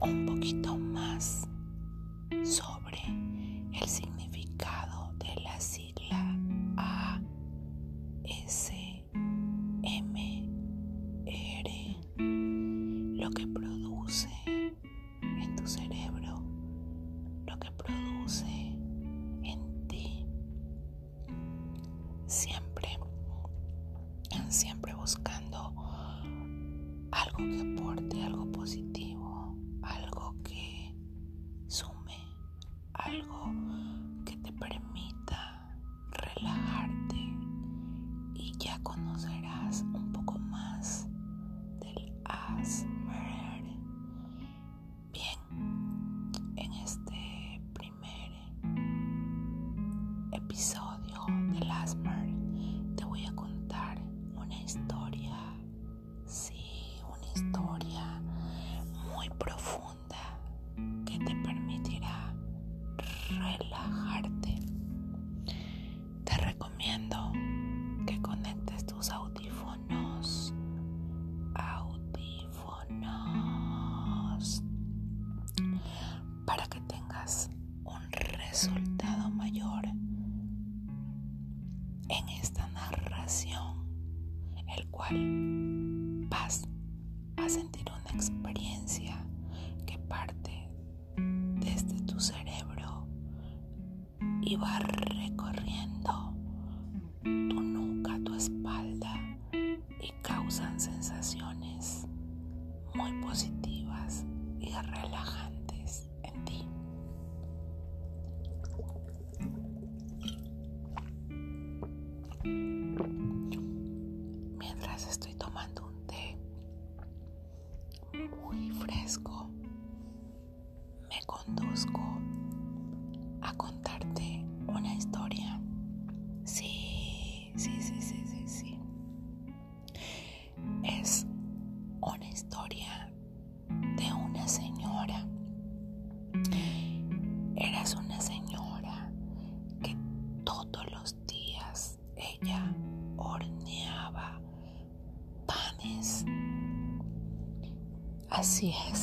un poquito más. y barre Así es.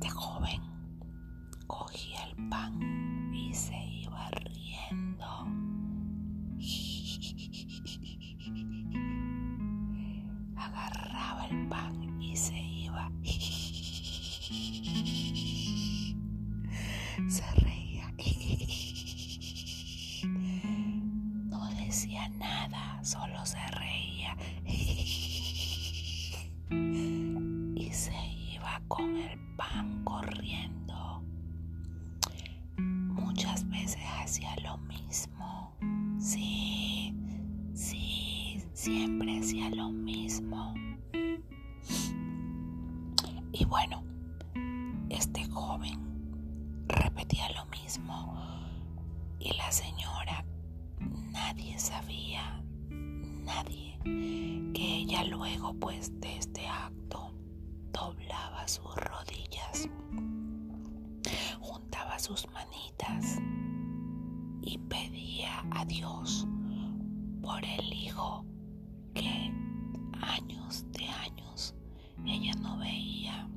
Este joven cogía el pan y se iba riendo. Agarraba el pan con el pan corriendo. Muchas veces hacía lo mismo. Sí, sí, siempre hacía lo mismo. Y bueno, este joven repetía lo mismo y la señora, nadie sabía, nadie, que ella luego pues de este acto doblaba sus rodillas, juntaba sus manitas y pedía a Dios por el hijo que años de años ella no veía.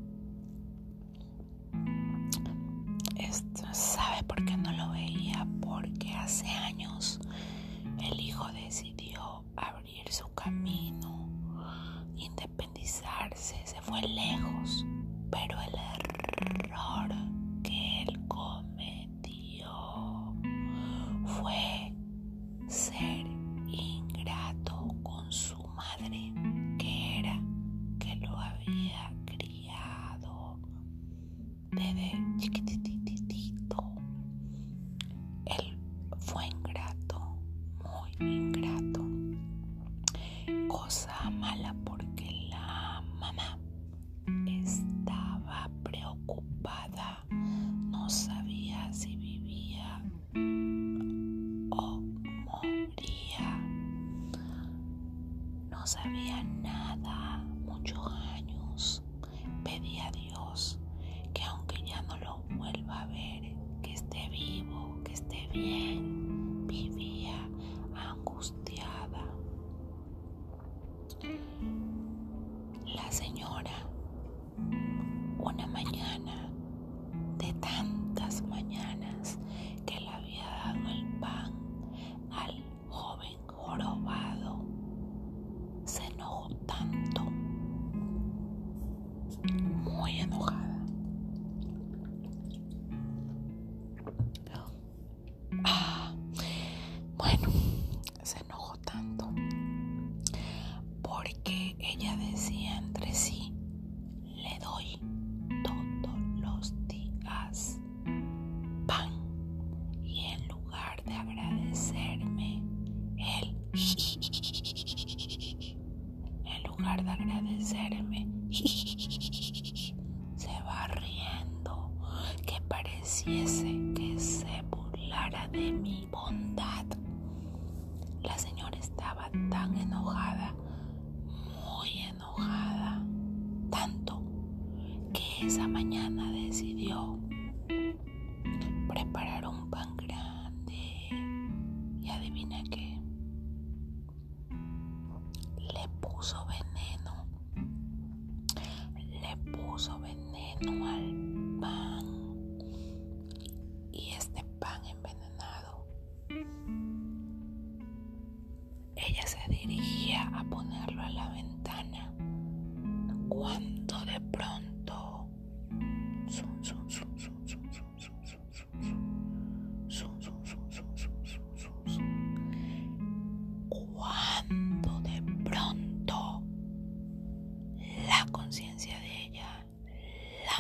Esto, ¿Sabe por qué no lo veía? Porque hace años el hijo decidió abrir su camino, se fue lejos, pero el error que él cometió fue ser ingrato con su madre, que era que lo había criado desde chiquititito. La señora, de agradecerme, se va riendo que pareciese que se burlara de mi bondad. La señora estaba tan enojada, muy enojada, tanto que esa mañana decidió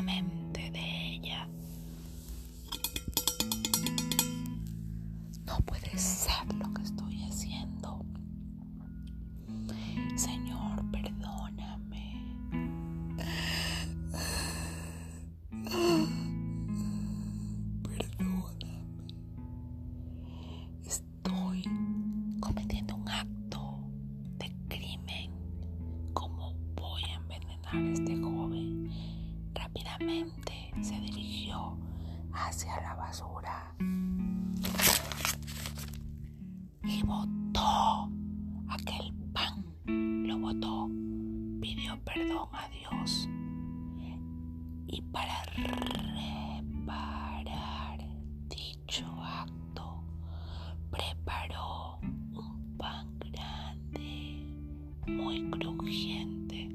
Amén. Rápidamente se dirigió hacia la basura y botó aquel pan. Lo botó, pidió perdón a Dios y para reparar dicho acto preparó un pan grande, muy crujiente,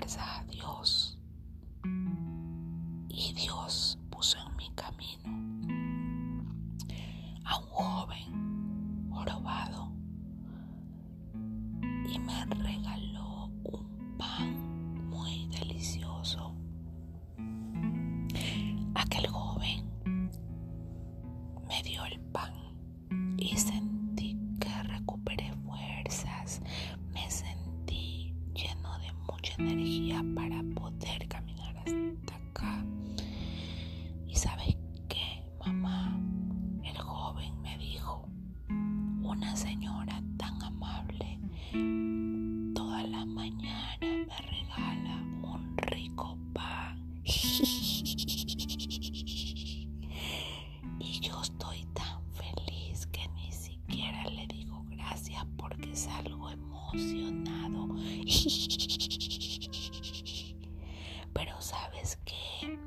what is that salgo emocionado. Pero sabes que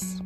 que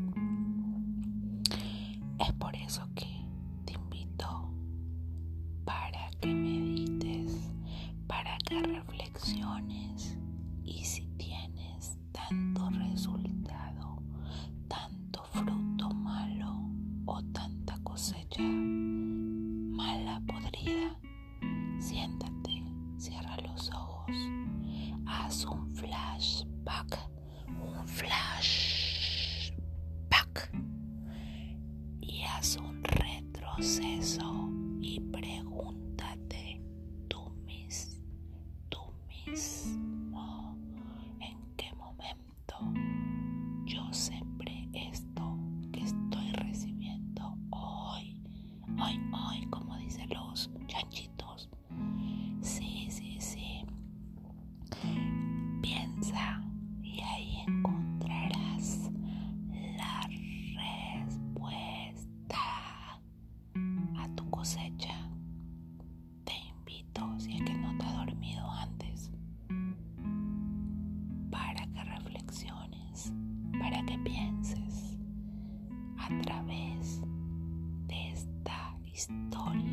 historia,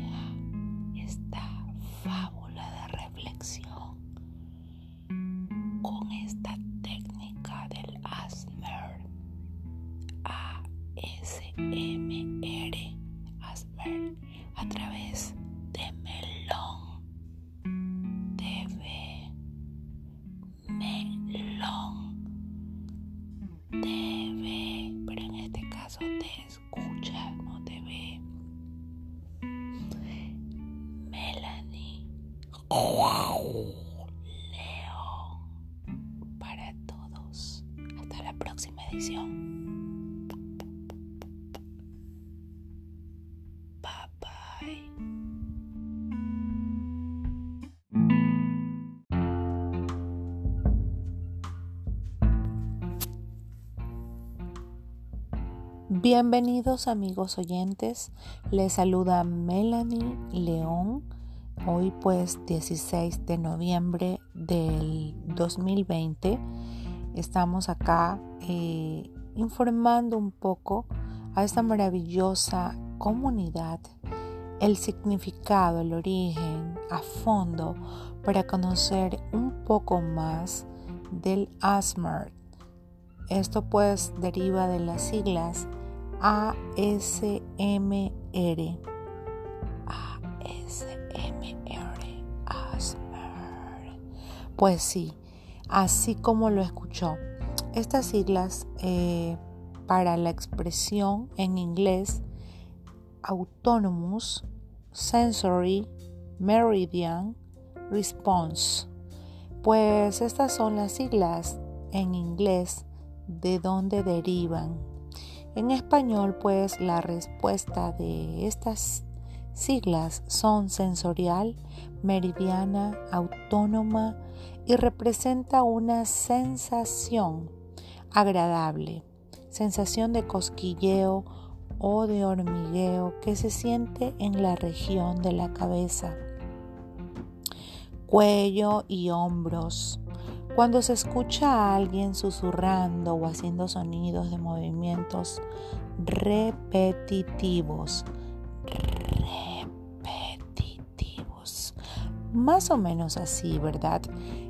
Bienvenidos amigos oyentes, les saluda Melanie León, hoy pues 16 de noviembre del 2020. Estamos acá eh, informando un poco a esta maravillosa comunidad el significado, el origen a fondo para conocer un poco más del ASMR. Esto pues deriva de las siglas ASMR. ASMR. ASMR. Pues sí, así como lo escuchó. Estas siglas eh, para la expresión en inglés Autonomous Sensory Meridian Response. Pues estas son las siglas en inglés de dónde derivan. En español, pues la respuesta de estas siglas son sensorial, meridiana, autónoma y representa una sensación agradable, sensación de cosquilleo o de hormigueo que se siente en la región de la cabeza, cuello y hombros. Cuando se escucha a alguien susurrando o haciendo sonidos de movimientos repetitivos, repetitivos, más o menos así, ¿verdad?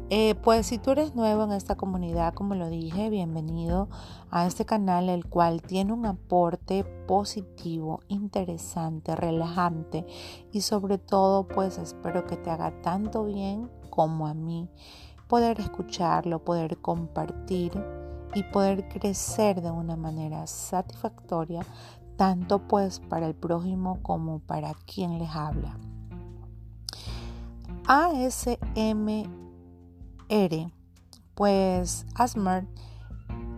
Eh, pues si tú eres nuevo en esta comunidad, como lo dije, bienvenido a este canal, el cual tiene un aporte positivo, interesante, relajante y sobre todo pues espero que te haga tanto bien como a mí poder escucharlo, poder compartir y poder crecer de una manera satisfactoria, tanto pues para el prójimo como para quien les habla. ASMR, pues Asmer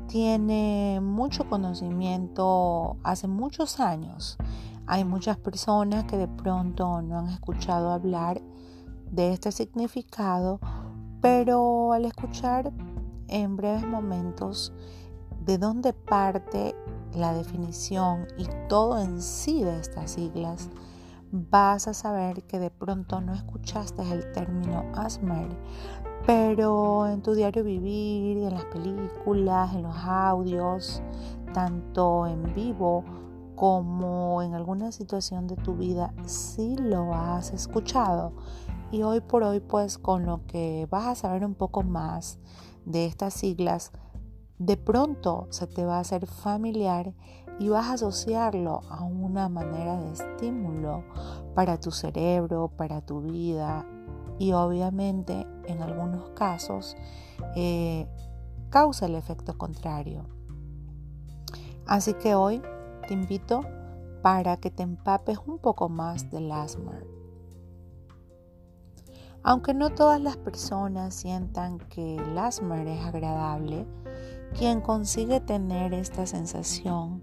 tiene mucho conocimiento hace muchos años. Hay muchas personas que de pronto no han escuchado hablar de este significado, pero al escuchar en breves momentos de dónde parte la definición y todo en sí de estas siglas, vas a saber que de pronto no escuchaste el término Asmer, pero en tu diario vivir, en las películas, en los audios, tanto en vivo como en alguna situación de tu vida, sí lo has escuchado. Y hoy por hoy, pues con lo que vas a saber un poco más de estas siglas, de pronto se te va a hacer familiar y vas a asociarlo a una manera de estímulo para tu cerebro, para tu vida y obviamente en algunos casos eh, causa el efecto contrario. Así que hoy te invito para que te empapes un poco más del asma. Aunque no todas las personas sientan que el asma es agradable, quien consigue tener esta sensación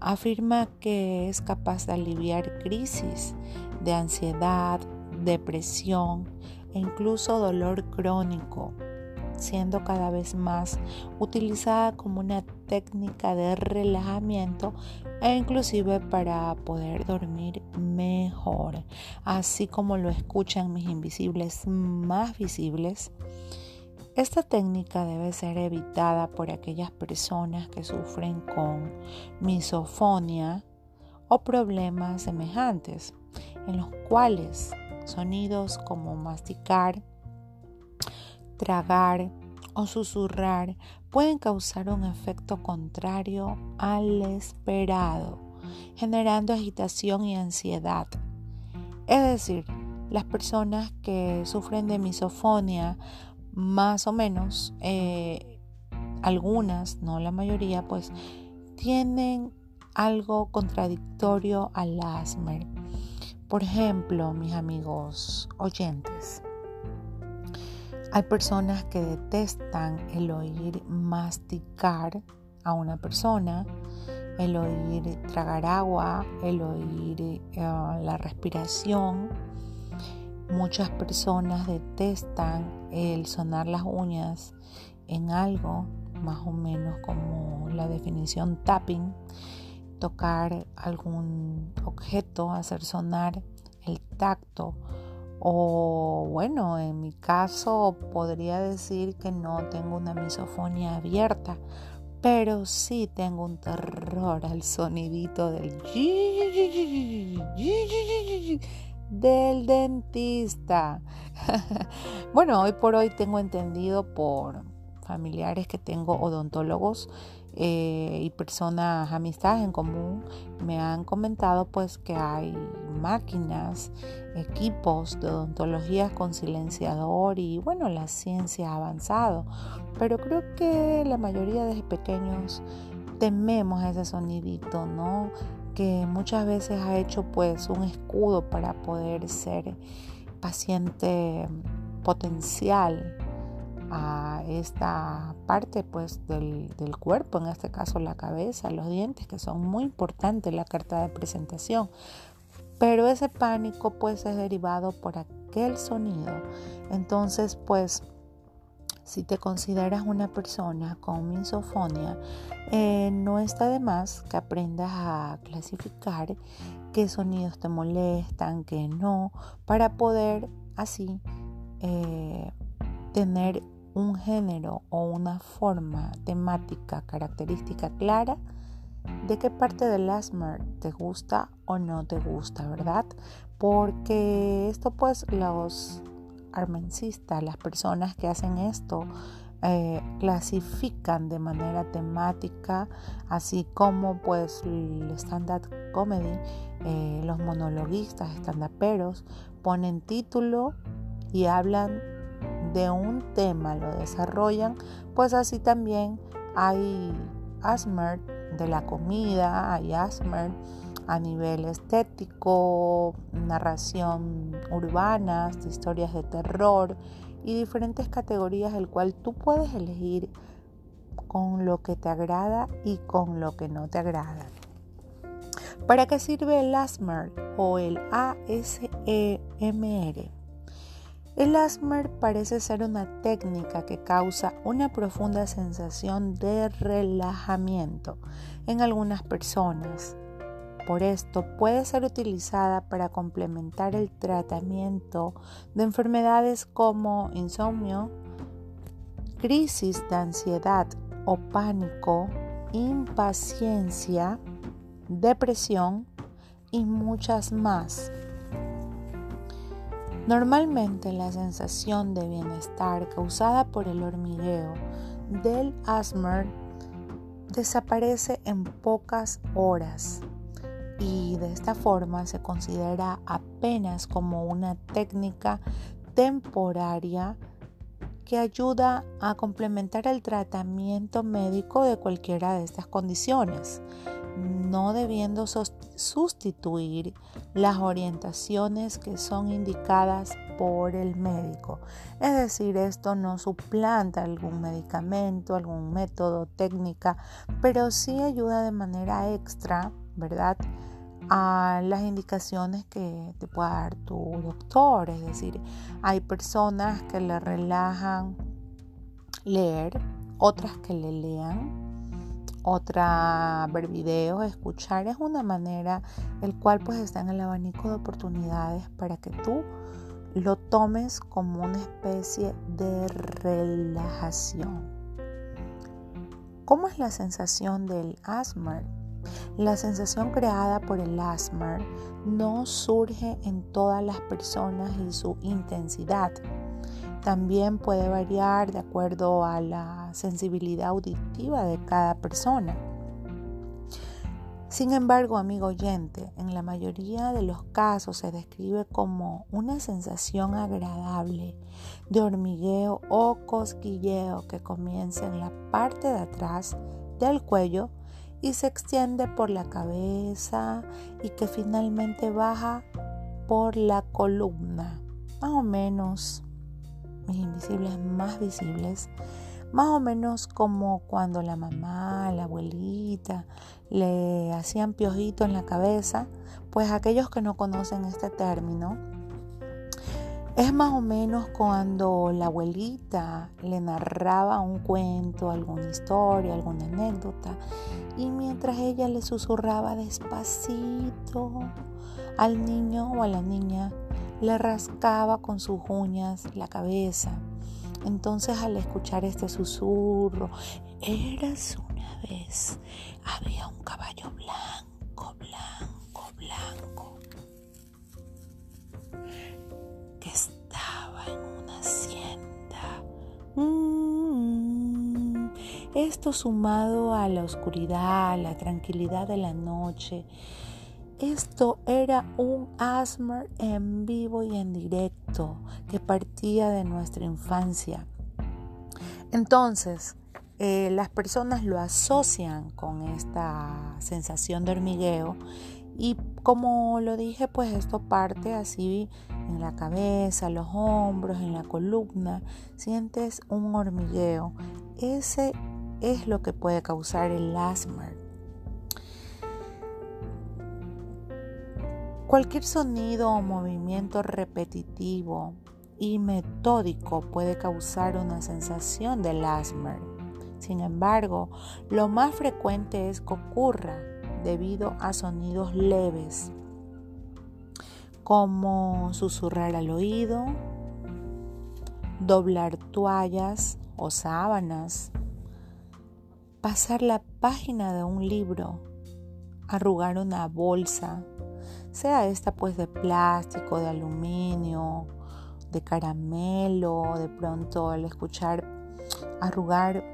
afirma que es capaz de aliviar crisis de ansiedad, depresión e incluso dolor crónico, siendo cada vez más utilizada como una técnica de relajamiento e inclusive para poder dormir mejor, así como lo escuchan mis invisibles más visibles. Esta técnica debe ser evitada por aquellas personas que sufren con misofonia o problemas semejantes, en los cuales sonidos como masticar, tragar o susurrar pueden causar un efecto contrario al esperado, generando agitación y ansiedad. Es decir, las personas que sufren de misofonia más o menos, eh, algunas, no la mayoría, pues tienen algo contradictorio al Asmer. Por ejemplo, mis amigos oyentes, hay personas que detestan el oír masticar a una persona, el oír tragar agua, el oír eh, la respiración, Muchas personas detestan el sonar las uñas en algo, más o menos como la definición tapping, tocar algún objeto, hacer sonar el tacto. O bueno, en mi caso podría decir que no tengo una misofonía abierta, pero sí tengo un terror al sonidito del del dentista. bueno, hoy por hoy tengo entendido por familiares que tengo odontólogos eh, y personas, amistades en común, me han comentado pues que hay máquinas, equipos de odontología con silenciador y bueno, la ciencia ha avanzado. Pero creo que la mayoría de pequeños tememos ese sonidito, ¿no? que muchas veces ha hecho pues un escudo para poder ser paciente potencial a esta parte pues del, del, cuerpo, en este caso la cabeza, los dientes, que son muy importantes en la carta de presentación. Pero ese pánico pues es derivado por aquel sonido. Entonces pues si te consideras una persona con misofonia, eh, no está de más que aprendas a clasificar qué sonidos te molestan, qué no, para poder así eh, tener un género o una forma temática característica clara de qué parte del asthma te gusta o no te gusta, ¿verdad? Porque esto pues los armencista. Las personas que hacen esto eh, clasifican de manera temática, así como pues el stand-up comedy, eh, los monologuistas, stand-uperos, ponen título y hablan de un tema, lo desarrollan, pues así también hay ASMR de la comida, hay ASMR a nivel estético, narración urbana, historias de terror y diferentes categorías, el cual tú puedes elegir con lo que te agrada y con lo que no te agrada. ¿Para qué sirve el ASMR o el ASMR? El ASMR parece ser una técnica que causa una profunda sensación de relajamiento en algunas personas. Por esto puede ser utilizada para complementar el tratamiento de enfermedades como insomnio, crisis de ansiedad o pánico, impaciencia, depresión y muchas más. Normalmente la sensación de bienestar causada por el hormigueo del asthma desaparece en pocas horas y de esta forma se considera apenas como una técnica temporaria que ayuda a complementar el tratamiento médico de cualquiera de estas condiciones no debiendo sustituir las orientaciones que son indicadas por el médico. Es decir, esto no suplanta algún medicamento, algún método, técnica, pero sí ayuda de manera extra, ¿verdad? a las indicaciones que te pueda dar tu doctor. Es decir, hay personas que le relajan leer, otras que le lean, otra, ver videos, escuchar, es una manera el cual pues está en el abanico de oportunidades para que tú lo tomes como una especie de relajación. ¿Cómo es la sensación del asthma? La sensación creada por el asthma no surge en todas las personas y su intensidad. También puede variar de acuerdo a la sensibilidad auditiva de cada persona. Sin embargo, amigo oyente, en la mayoría de los casos se describe como una sensación agradable de hormigueo o cosquilleo que comienza en la parte de atrás del cuello y se extiende por la cabeza y que finalmente baja por la columna, más o menos mis invisibles más visibles, más o menos como cuando la mamá, la abuelita le hacían piojito en la cabeza, pues aquellos que no conocen este término, es más o menos cuando la abuelita le narraba un cuento, alguna historia, alguna anécdota, y mientras ella le susurraba despacito al niño o a la niña, le rascaba con sus uñas la cabeza. Entonces al escuchar este susurro, eras una vez, había un caballo blanco, blanco, blanco, que estaba en una hacienda. Mm. Esto sumado a la oscuridad, a la tranquilidad de la noche, esto era un asthma en vivo y en directo que partía de nuestra infancia. Entonces, eh, las personas lo asocian con esta sensación de hormigueo y como lo dije, pues esto parte así en la cabeza, los hombros, en la columna, sientes un hormigueo. Ese es lo que puede causar el asthma. Cualquier sonido o movimiento repetitivo y metódico puede causar una sensación de asthma. Sin embargo, lo más frecuente es que ocurra debido a sonidos leves, como susurrar al oído, doblar toallas o sábanas, pasar la página de un libro, arrugar una bolsa, sea esta pues de plástico, de aluminio, de caramelo, de pronto al escuchar arrugar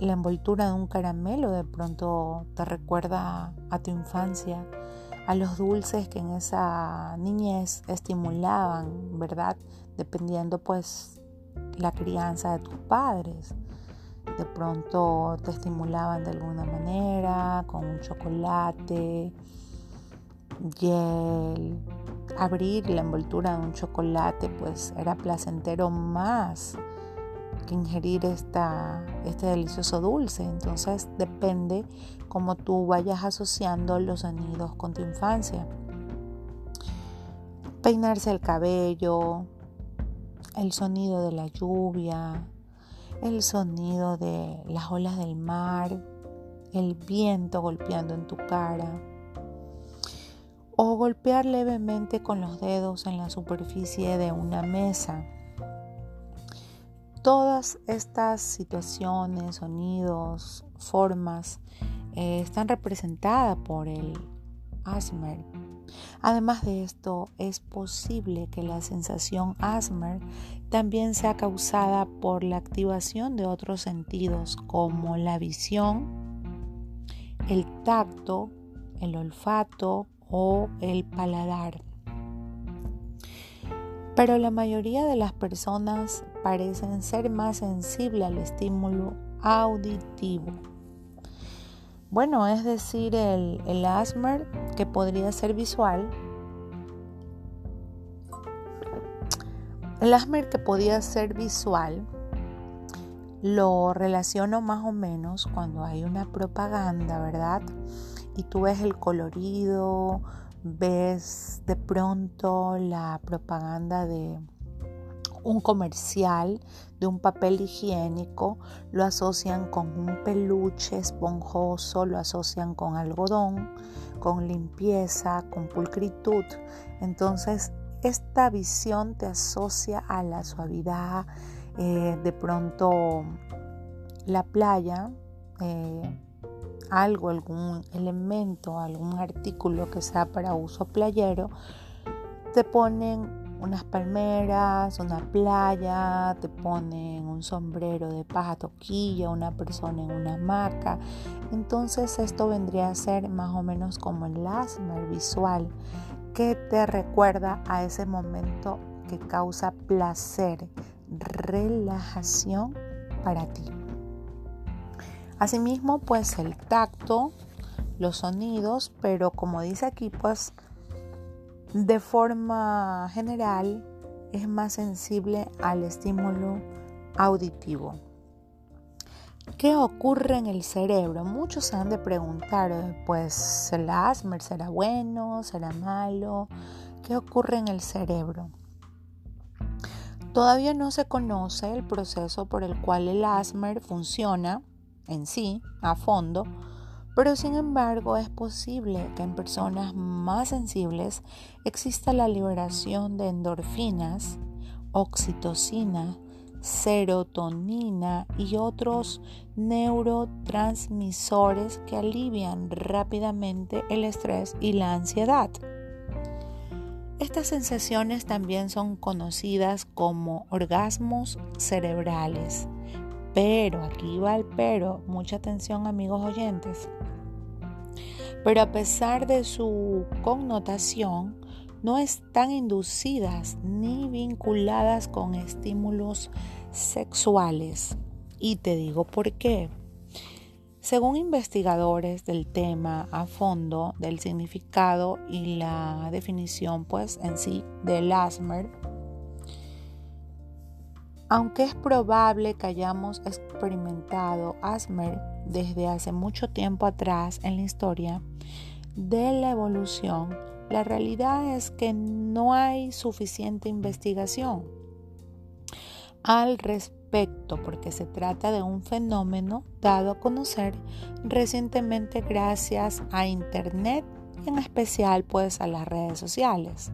la envoltura de un caramelo, de pronto te recuerda a tu infancia, a los dulces que en esa niñez estimulaban, ¿verdad? Dependiendo pues la crianza de tus padres. De pronto te estimulaban de alguna manera, con un chocolate, el Abrir la envoltura de un chocolate pues era placentero más que ingerir esta, este delicioso dulce. Entonces depende cómo tú vayas asociando los sonidos con tu infancia. Peinarse el cabello, el sonido de la lluvia, el sonido de las olas del mar, el viento golpeando en tu cara o golpear levemente con los dedos en la superficie de una mesa. Todas estas situaciones, sonidos, formas eh, están representadas por el Asmer. Además de esto, es posible que la sensación Asmer también sea causada por la activación de otros sentidos como la visión, el tacto, el olfato o el paladar. Pero la mayoría de las personas parecen ser más sensibles al estímulo auditivo. Bueno, es decir, el, el asmer que podría ser visual. El asmer que podía ser visual lo relaciono más o menos cuando hay una propaganda, ¿verdad? Y tú ves el colorido, ves de pronto la propaganda de un comercial de un papel higiénico, lo asocian con un peluche esponjoso, lo asocian con algodón, con limpieza, con pulcritud. Entonces, esta visión te asocia a la suavidad, eh, de pronto la playa. Eh, algo, algún elemento, algún artículo que sea para uso playero, te ponen unas palmeras, una playa, te ponen un sombrero de paja toquilla, una persona en una hamaca. Entonces esto vendría a ser más o menos como el asmer visual que te recuerda a ese momento que causa placer, relajación para ti. Asimismo, pues el tacto, los sonidos, pero como dice aquí, pues de forma general es más sensible al estímulo auditivo. ¿Qué ocurre en el cerebro? Muchos se han de preguntar, pues el Asmer será bueno, será malo. ¿Qué ocurre en el cerebro? Todavía no se conoce el proceso por el cual el Asmer funciona en sí a fondo, pero sin embargo es posible que en personas más sensibles exista la liberación de endorfinas, oxitocina, serotonina y otros neurotransmisores que alivian rápidamente el estrés y la ansiedad. Estas sensaciones también son conocidas como orgasmos cerebrales pero, aquí va el pero, mucha atención amigos oyentes. Pero a pesar de su connotación, no están inducidas ni vinculadas con estímulos sexuales. Y te digo por qué. Según investigadores del tema a fondo del significado y la definición pues en sí del asmer, aunque es probable que hayamos experimentado Asmer desde hace mucho tiempo atrás en la historia de la evolución, la realidad es que no hay suficiente investigación al respecto porque se trata de un fenómeno dado a conocer recientemente gracias a Internet y en especial pues a las redes sociales.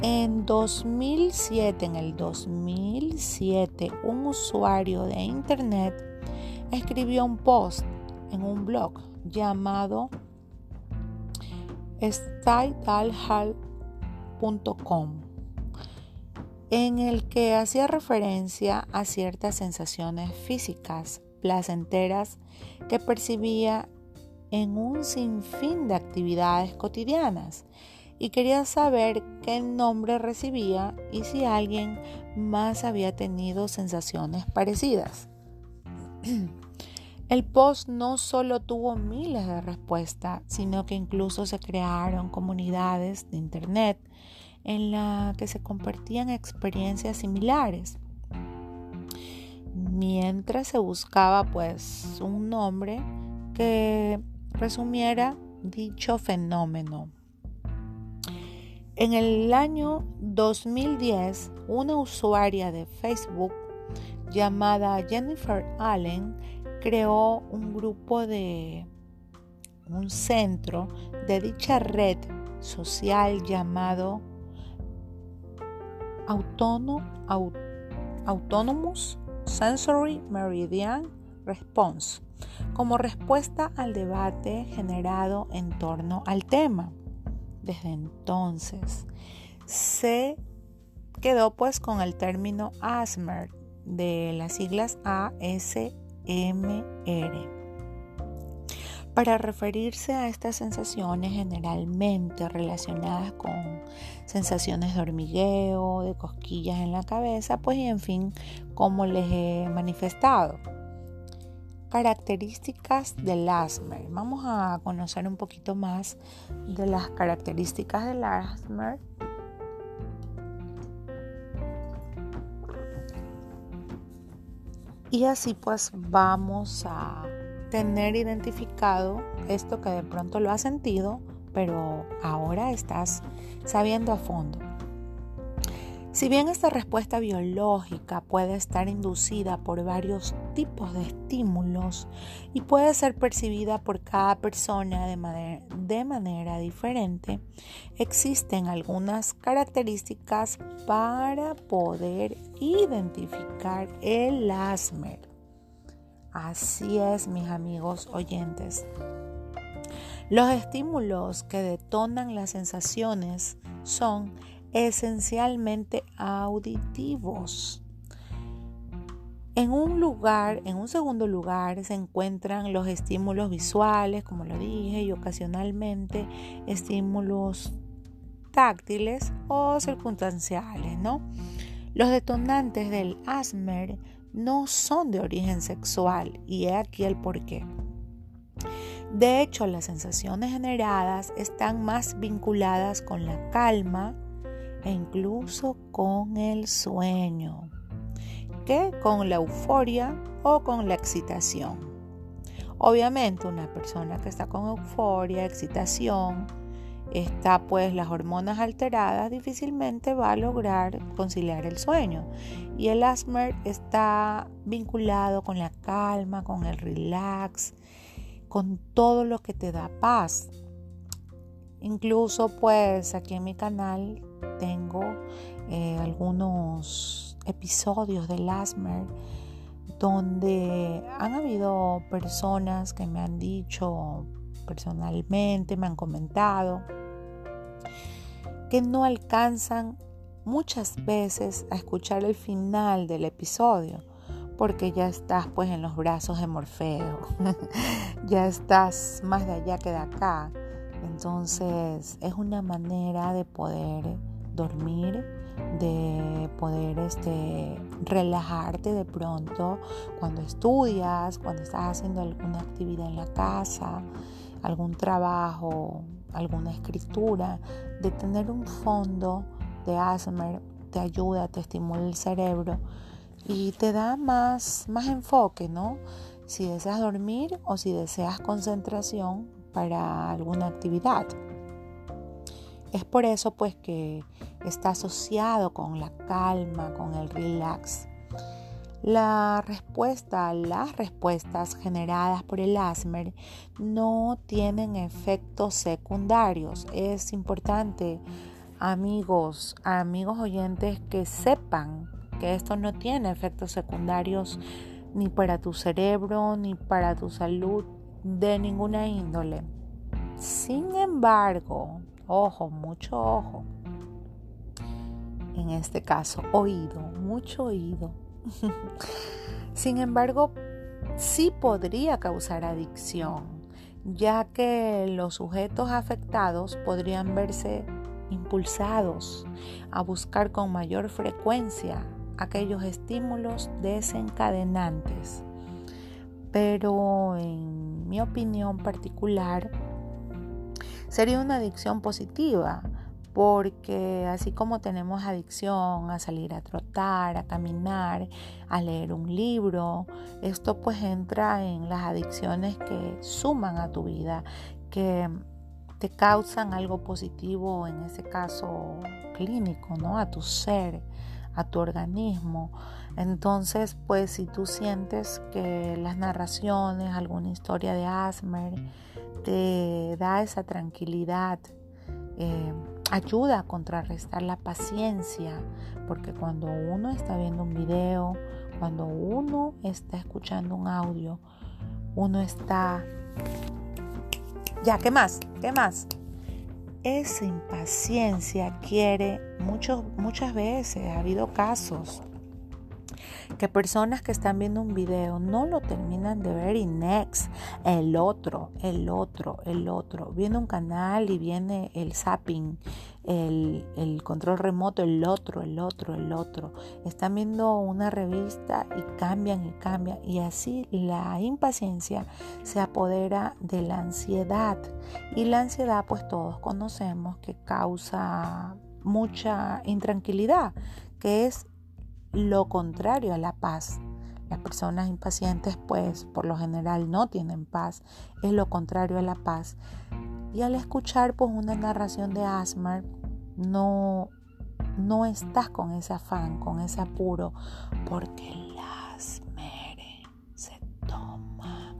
En 2007, en el 2007, un usuario de internet escribió un post en un blog llamado stydalhall.com en el que hacía referencia a ciertas sensaciones físicas placenteras que percibía en un sinfín de actividades cotidianas y quería saber qué nombre recibía y si alguien más había tenido sensaciones parecidas. El post no solo tuvo miles de respuestas, sino que incluso se crearon comunidades de Internet en la que se compartían experiencias similares. Mientras se buscaba pues un nombre que resumiera dicho fenómeno. En el año 2010, una usuaria de Facebook llamada Jennifer Allen creó un grupo de un centro de dicha red social llamado Autonomous Sensory Meridian Response como respuesta al debate generado en torno al tema. Desde entonces se quedó pues con el término ASMR de las siglas ASMR para referirse a estas sensaciones generalmente relacionadas con sensaciones de hormigueo, de cosquillas en la cabeza, pues y en fin, como les he manifestado. Características del asthma. Vamos a conocer un poquito más de las características del asthma. Y así pues vamos a tener identificado esto que de pronto lo has sentido, pero ahora estás sabiendo a fondo. Si bien esta respuesta biológica puede estar inducida por varios tipos de estímulos y puede ser percibida por cada persona de manera, diferente, existen algunas características para poder identificar el asmer. Así es, mis amigos oyentes. Los estímulos que detonan las sensaciones son esencialmente auditivos. En un lugar, en un segundo lugar, se encuentran los estímulos visuales, como lo dije, y ocasionalmente estímulos táctiles o circunstanciales, ¿no? Los detonantes del asmer no son de origen sexual y he aquí el porqué. De hecho, las sensaciones generadas están más vinculadas con la calma e incluso con el sueño que con la euforia o con la excitación. Obviamente una persona que está con euforia, excitación, está pues las hormonas alteradas, difícilmente va a lograr conciliar el sueño. Y el asmer está vinculado con la calma, con el relax, con todo lo que te da paz. Incluso pues aquí en mi canal tengo eh, algunos episodios del asmer donde han habido personas que me han dicho personalmente, me han comentado que no alcanzan muchas veces a escuchar el final del episodio porque ya estás pues en los brazos de Morfeo, ya estás más de allá que de acá. Entonces es una manera de poder dormir, de poder este, relajarte de pronto cuando estudias, cuando estás haciendo alguna actividad en la casa, algún trabajo, alguna escritura, de tener un fondo de Asmer te ayuda, te estimula el cerebro y te da más, más enfoque, ¿no? Si deseas dormir o si deseas concentración para alguna actividad. Es por eso pues que está asociado con la calma, con el relax. La respuesta, las respuestas generadas por el asmer no tienen efectos secundarios. Es importante, amigos, amigos oyentes, que sepan que esto no tiene efectos secundarios ni para tu cerebro ni para tu salud de ninguna índole. Sin embargo, ojo, mucho ojo en este caso, oído, mucho oído. Sin embargo, sí podría causar adicción, ya que los sujetos afectados podrían verse impulsados a buscar con mayor frecuencia aquellos estímulos desencadenantes. Pero en mi opinión particular, sería una adicción positiva, porque así como tenemos adicción a salir a trotar, a caminar, a leer un libro, esto pues entra en las adicciones que suman a tu vida, que te causan algo positivo, en ese caso clínico, ¿no? A tu ser, a tu organismo. Entonces, pues si tú sientes que las narraciones, alguna historia de Asmer, te da esa tranquilidad, eh, ayuda a contrarrestar la paciencia, porque cuando uno está viendo un video, cuando uno está escuchando un audio, uno está... Ya, ¿qué más? ¿Qué más? Esa impaciencia quiere muchas veces, ha habido casos que personas que están viendo un video no lo terminan de ver y next, el otro, el otro, el otro. Viene un canal y viene el zapping, el, el, control remoto, el otro, el otro, el otro. Están viendo una revista y cambian y cambian. Y así la impaciencia se apodera de la ansiedad. Y la ansiedad, pues todos conocemos que causa mucha intranquilidad, que es lo contrario a la paz. Las personas impacientes pues por lo general no tienen paz, es lo contrario a la paz. Y al escuchar pues una narración de Asmar, no, no estás con ese afán, con ese apuro, porque el Asmer se toma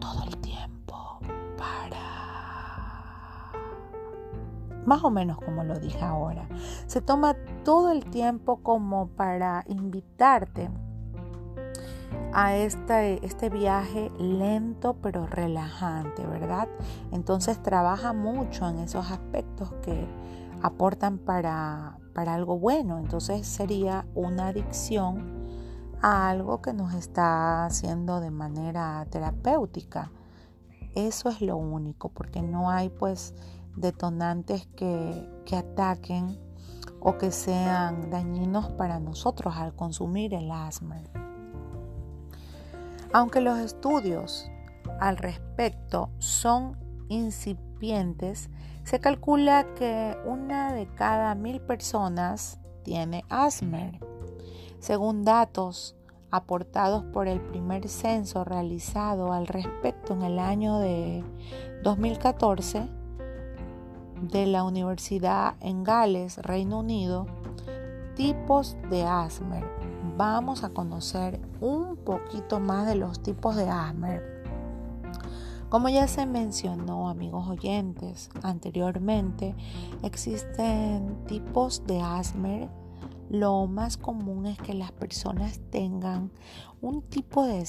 todo el tiempo para... Más o menos como lo dije ahora, se toma todo el tiempo como para invitarte a este, este viaje lento pero relajante, ¿verdad? Entonces trabaja mucho en esos aspectos que aportan para, para algo bueno. Entonces sería una adicción a algo que nos está haciendo de manera terapéutica. Eso es lo único, porque no hay pues detonantes que, que ataquen o que sean dañinos para nosotros al consumir el asma. Aunque los estudios al respecto son incipientes, se calcula que una de cada mil personas tiene asma. Según datos aportados por el primer censo realizado al respecto en el año de 2014, de la Universidad en Gales, Reino Unido, tipos de Asmer. Vamos a conocer un poquito más de los tipos de Asmer. Como ya se mencionó, amigos oyentes, anteriormente, existen tipos de Asmer. Lo más común es que las personas tengan un tipo de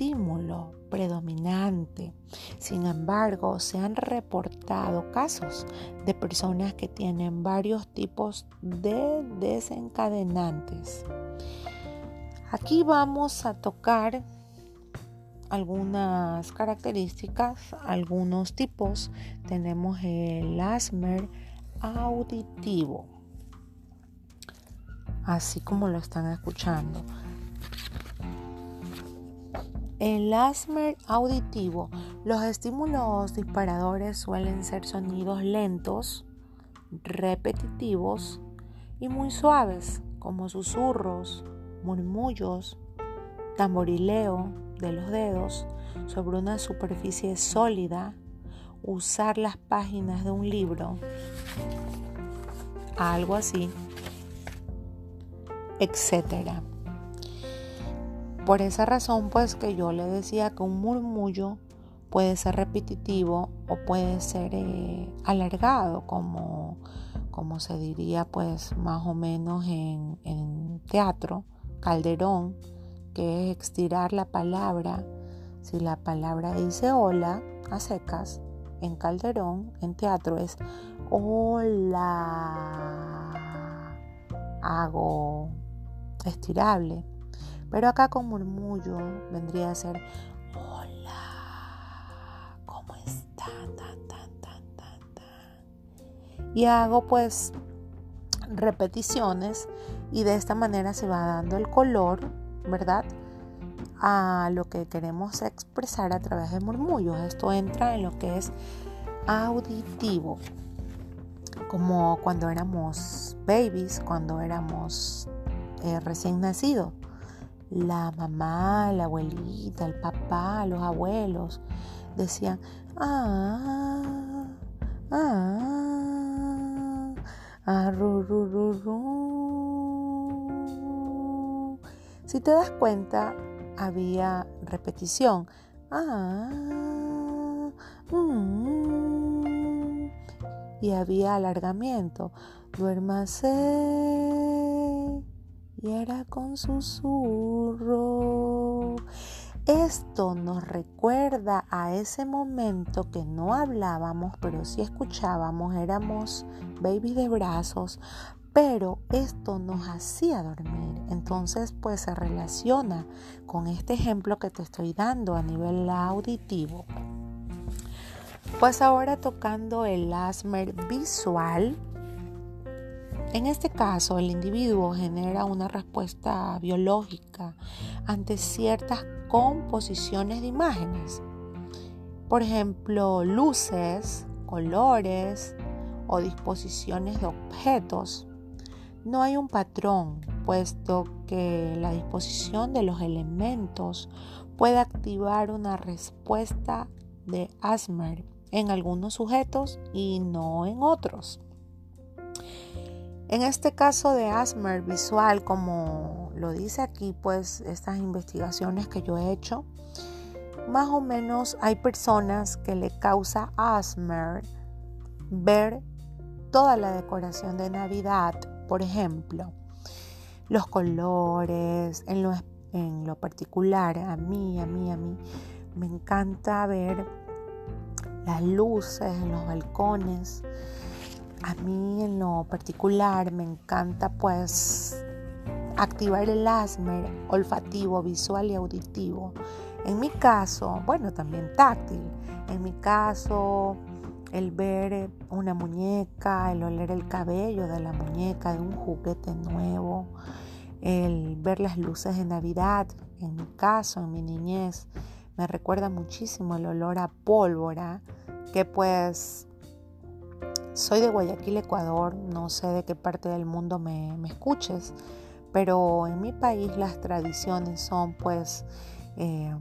estímulo predominante. Sin embargo, se han reportado casos de personas que tienen varios tipos de desencadenantes. Aquí vamos a tocar algunas características, algunos tipos. Tenemos el asmer auditivo, así como lo están escuchando. El asmer auditivo, los estímulos disparadores suelen ser sonidos lentos, repetitivos y muy suaves, como susurros, murmullos, tamborileo de los dedos sobre una superficie sólida, usar las páginas de un libro, algo así, etcétera. Por esa razón, pues que yo le decía que un murmullo puede ser repetitivo o puede ser eh, alargado, como, como se diría pues más o menos en, en teatro, calderón, que es estirar la palabra. Si la palabra dice hola a secas, en calderón, en teatro es hola. hago estirable. Pero acá con murmullo vendría a ser hola, ¿cómo están? Tan, tan, tan, tan, tan. Y hago pues repeticiones y de esta manera se va dando el color, ¿verdad? A lo que queremos expresar a través de murmullos. Esto entra en lo que es auditivo, como cuando éramos babies, cuando éramos eh, recién nacidos. La mamá, la abuelita, el papá, los abuelos decían, ah, ah, ah, ru, ru, ru, ru. Si te das cuenta, había repetición. Ah, mm, y había alargamiento. Duérmase y era con susurro. Esto nos recuerda a ese momento que no hablábamos, pero sí escuchábamos, éramos babies de brazos, pero esto nos hacía dormir. Entonces, pues se relaciona con este ejemplo que te estoy dando a nivel auditivo. Pues ahora tocando el asmer visual, en este caso, el individuo genera una respuesta biológica ante ciertas composiciones de imágenes. Por ejemplo, luces, colores o disposiciones de objetos. No hay un patrón, puesto que la disposición de los elementos puede activar una respuesta de Asmer en algunos sujetos y no en otros. En este caso de Asmer visual, como lo dice aquí, pues estas investigaciones que yo he hecho, más o menos hay personas que le causa Asmer ver toda la decoración de Navidad, por ejemplo, los colores, en lo, en lo particular, a mí, a mí, a mí, me encanta ver las luces en los balcones, a mí en lo particular me encanta pues activar el asmer olfativo, visual y auditivo. En mi caso, bueno, también táctil. En mi caso, el ver una muñeca, el oler el cabello de la muñeca, de un juguete nuevo, el ver las luces de Navidad, en mi caso, en mi niñez, me recuerda muchísimo el olor a pólvora que pues soy de Guayaquil, Ecuador, no sé de qué parte del mundo me, escuches, pero en mi país las tradiciones son pues, eh,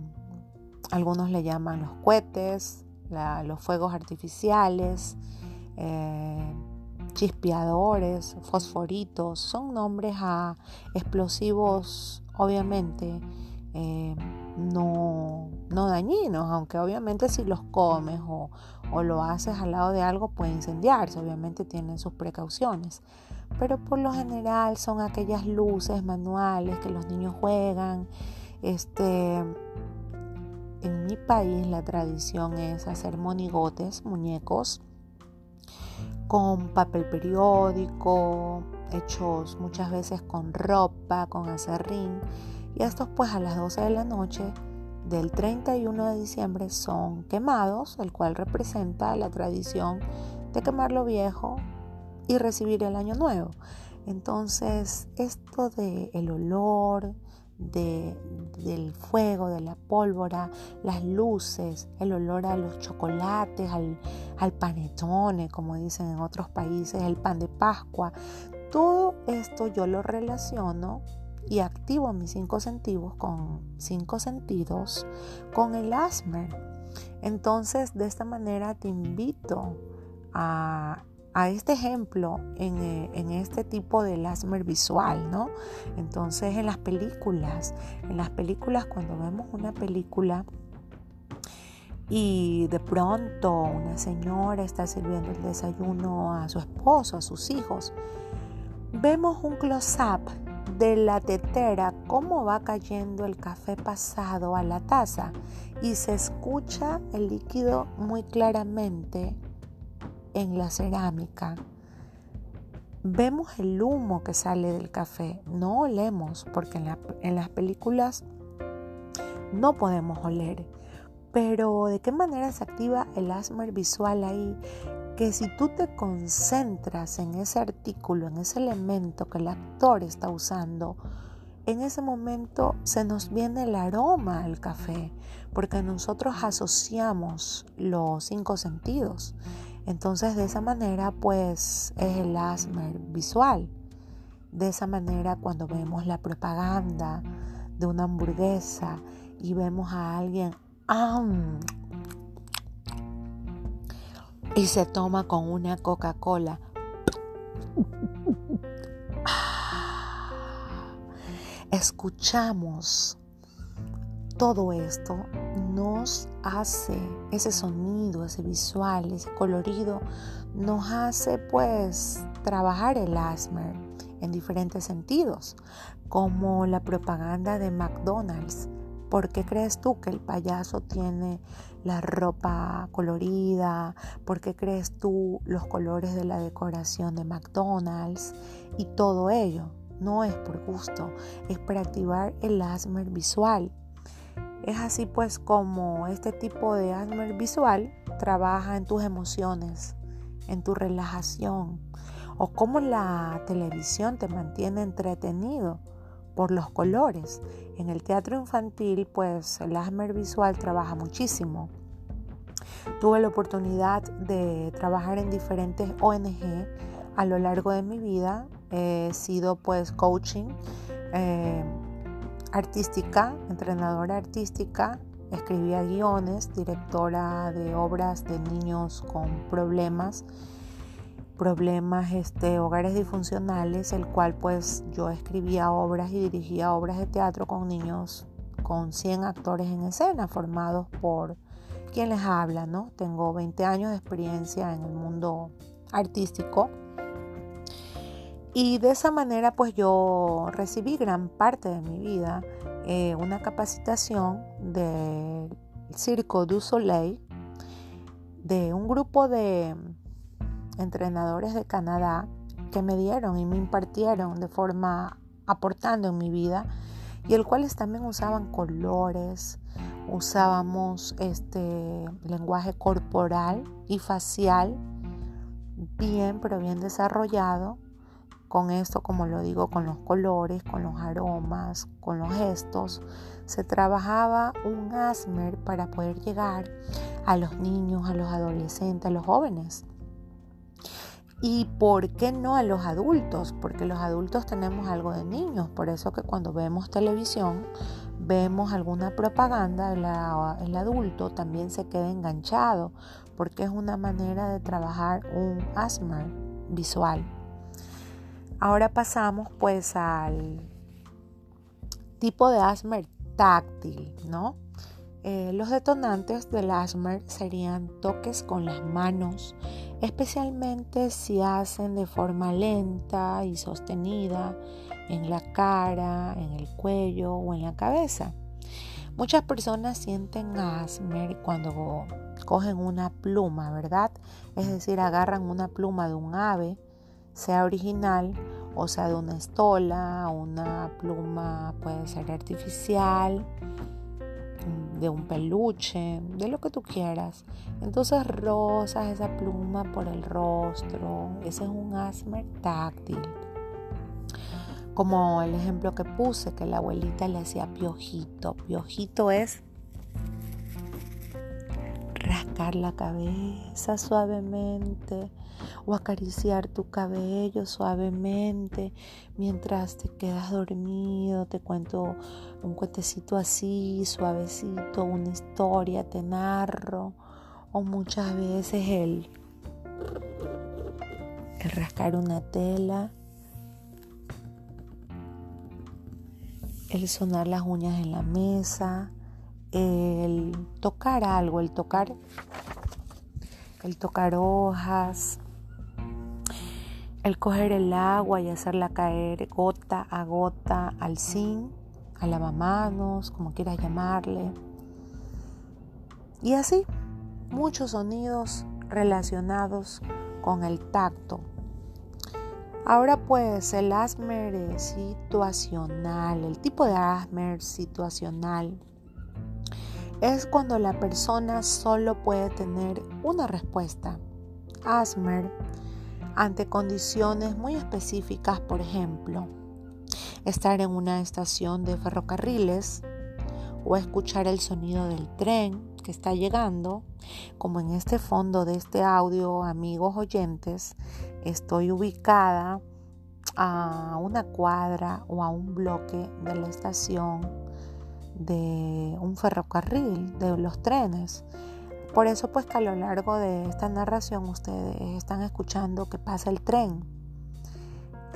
algunos le llaman los cohetes, los fuegos artificiales, eh, chispeadores, fosforitos, son nombres a explosivos obviamente eh, no, no dañinos, aunque obviamente si los comes o, o lo haces al lado de algo puede incendiarse, obviamente tienen sus precauciones. Pero por lo general son aquellas luces manuales que los niños juegan. Este, en mi país la tradición es hacer monigotes, muñecos, con papel periódico, hechos muchas veces con ropa, con acerrín. Y estos pues a las 12 de la noche del 31 de diciembre son quemados, el cual representa la tradición de quemar lo viejo y recibir el año nuevo. Entonces, esto de olor, de, del fuego, de la pólvora, las luces, el olor a los chocolates, al, al panetone, como dicen en otros países, el pan de Pascua, todo esto yo lo relaciono y activo mis cinco sentidos con cinco sentidos con el asmer. Entonces, de esta manera te invito a, este ejemplo en, en, este tipo de asmer visual, ¿no? Entonces, en las películas, en las películas, cuando vemos una película y de pronto una señora está sirviendo el desayuno a su esposo, a sus hijos, vemos un close-up de la tetera cómo va cayendo el café pasado a la taza y se escucha el líquido muy claramente en la cerámica. Vemos el humo que sale del café, no olemos, porque en, en las películas no podemos oler. Pero ¿de qué manera se activa el asmer visual ahí? Que si tú te concentras en ese artículo, en ese elemento que el actor está usando, en ese momento se nos viene el aroma al café, porque nosotros asociamos los cinco sentidos. Entonces de esa manera pues es el asmer visual. De esa manera cuando vemos la propaganda de una hamburguesa y vemos a alguien y se toma con una Coca-Cola. Escuchamos todo esto, nos hace ese sonido, ese visual, ese colorido, nos hace pues trabajar el asmer en diferentes sentidos, como la propaganda de McDonald's ¿Por qué crees tú que el payaso tiene la ropa colorida? ¿Por qué crees tú los colores de la decoración de McDonald's? Y todo ello no es por gusto, es para activar el asmer visual. Es así pues como este tipo de asmer visual trabaja en tus emociones, en tu relajación, o cómo la televisión te mantiene entretenido por los colores. En el teatro infantil, pues el visual trabaja muchísimo. Tuve la oportunidad de trabajar en diferentes ONG a lo largo de mi vida. He sido pues coaching eh, artística, entrenadora artística, escribía guiones, directora de obras de niños con problemas problemas, este, hogares disfuncionales, el cual pues yo escribía obras y dirigía obras de teatro con niños con 100 actores en escena formados por quien les habla, ¿no? Tengo 20 años de experiencia en el mundo artístico y de esa manera pues yo recibí gran parte de mi vida eh, una capacitación del Circo du Soleil de un grupo de entrenadores de Canadá que me dieron y me impartieron de forma aportando en mi vida y el cuales también usaban colores, usábamos este lenguaje corporal y facial bien, pero bien desarrollado. Con esto, como lo digo, con los colores, con los aromas, con los gestos, se trabajaba un asmer para poder llegar a los niños, a los adolescentes, a los jóvenes. ¿Y por qué no a los adultos? Porque los adultos tenemos algo de niños, por eso que cuando vemos televisión, vemos alguna propaganda, el adulto también se queda enganchado, porque es una manera de trabajar un asthma visual. Ahora pasamos pues al tipo de asthma táctil, ¿no? Eh, los detonantes del asthma serían toques con las manos, especialmente si hacen de forma lenta y sostenida en la cara, en el cuello o en la cabeza. Muchas personas sienten asthma cuando cogen una pluma, ¿verdad? Es decir, agarran una pluma de un ave, sea original o sea de una estola, una pluma puede ser artificial de un peluche, de lo que tú quieras. Entonces rozas esa pluma por el rostro. Ese es un asmer táctil. Como el ejemplo que puse, que la abuelita le hacía piojito. Piojito es rascar la cabeza suavemente o acariciar tu cabello suavemente mientras te quedas dormido. Te cuento un cuentecito así, suavecito, una historia, te narro. O muchas veces el, el rascar una tela, el sonar las uñas en la mesa, el tocar algo, el tocar, el tocar hojas, el coger el agua y hacerla caer gota a gota al zinc, a lavamanos, como quieras llamarle. Y así, muchos sonidos relacionados con el tacto. Ahora pues el Asmer situacional, el tipo de Asmer situacional es cuando la persona solo puede tener una respuesta. Asmer ante condiciones muy específicas, por ejemplo, estar en una estación de ferrocarriles o escuchar el sonido del tren que está llegando, como en este fondo de este audio, amigos oyentes, estoy ubicada a una cuadra o a un bloque de la estación de un ferrocarril, de los trenes. Por eso pues que a lo largo de esta narración ustedes están escuchando que pasa el tren.